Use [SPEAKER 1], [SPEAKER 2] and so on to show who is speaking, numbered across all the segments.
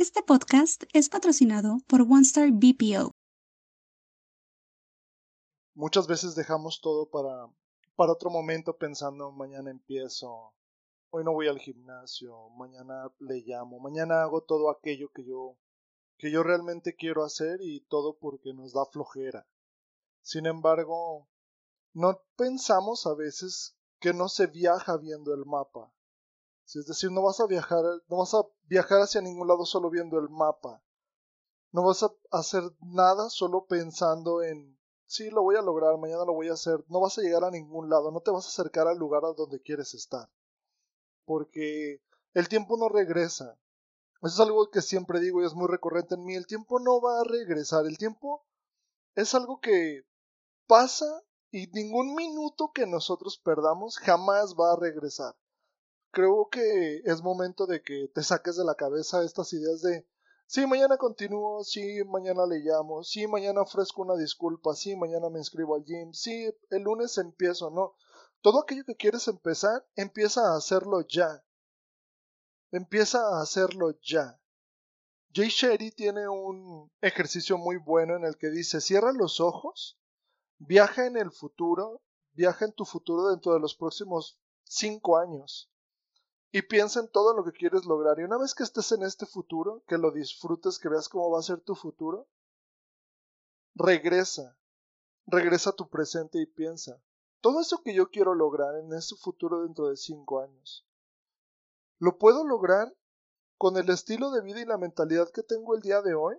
[SPEAKER 1] Este podcast es patrocinado por OneStar BPO.
[SPEAKER 2] Muchas veces dejamos todo para, para otro momento pensando mañana empiezo, hoy no voy al gimnasio, mañana le llamo, mañana hago todo aquello que yo que yo realmente quiero hacer y todo porque nos da flojera. Sin embargo, no pensamos a veces que no se viaja viendo el mapa. Es decir, no vas a viajar, no vas a viajar hacia ningún lado solo viendo el mapa. No vas a hacer nada solo pensando en sí, lo voy a lograr, mañana lo voy a hacer. No vas a llegar a ningún lado, no te vas a acercar al lugar a donde quieres estar. Porque el tiempo no regresa. Eso es algo que siempre digo y es muy recurrente en mí. El tiempo no va a regresar. El tiempo es algo que pasa y ningún minuto que nosotros perdamos jamás va a regresar. Creo que es momento de que te saques de la cabeza estas ideas de sí, mañana continúo, sí, mañana le llamo, sí, mañana ofrezco una disculpa, sí, mañana me inscribo al gym, sí, el lunes empiezo, no. Todo aquello que quieres empezar, empieza a hacerlo ya. Empieza a hacerlo ya. Jay Sherry tiene un ejercicio muy bueno en el que dice, cierra los ojos, viaja en el futuro, viaja en tu futuro dentro de los próximos cinco años y piensa en todo lo que quieres lograr. Y una vez que estés en este futuro, que lo disfrutes, que veas cómo va a ser tu futuro, regresa, regresa a tu presente y piensa, todo eso que yo quiero lograr en ese futuro dentro de cinco años, ¿Lo puedo lograr con el estilo de vida y la mentalidad que tengo el día de hoy?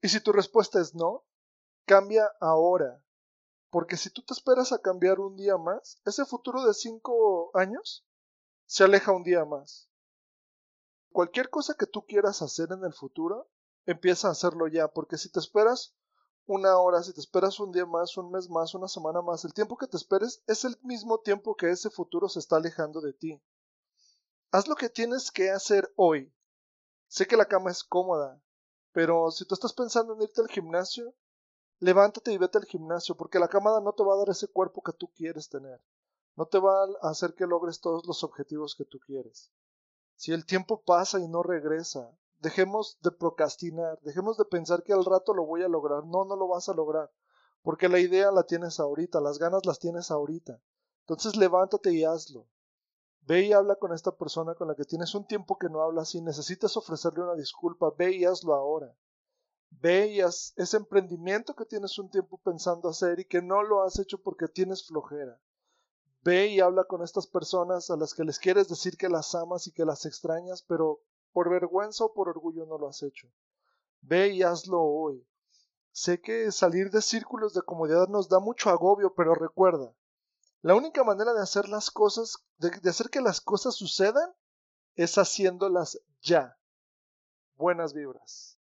[SPEAKER 2] Y si tu respuesta es no, cambia ahora. Porque si tú te esperas a cambiar un día más, ese futuro de cinco años se aleja un día más. Cualquier cosa que tú quieras hacer en el futuro, empieza a hacerlo ya, porque si te esperas una hora, si te esperas un día más, un mes más, una semana más, el tiempo que te esperes es el mismo tiempo que ese futuro se está alejando de ti. Haz lo que tienes que hacer hoy. Sé que la cama es cómoda, pero si tú estás pensando en irte al gimnasio, levántate y vete al gimnasio, porque la cama no te va a dar ese cuerpo que tú quieres tener. No te va a hacer que logres todos los objetivos que tú quieres. Si el tiempo pasa y no regresa, dejemos de procrastinar, dejemos de pensar que al rato lo voy a lograr. No, no lo vas a lograr, porque la idea la tienes ahorita, las ganas las tienes ahorita. Entonces levántate y hazlo. Ve y habla con esta persona con la que tienes un tiempo que no hablas y necesitas ofrecerle una disculpa. Ve y hazlo ahora. Ve y haz ese emprendimiento que tienes un tiempo pensando hacer y que no lo has hecho porque tienes flojera. Ve y habla con estas personas a las que les quieres decir que las amas y que las extrañas, pero por vergüenza o por orgullo no lo has hecho. Ve y hazlo hoy. Sé que salir de círculos de comodidad nos da mucho agobio, pero recuerda, la única manera de hacer las cosas, de, hacer que las cosas sucedan, es haciéndolas ya. Buenas vibras.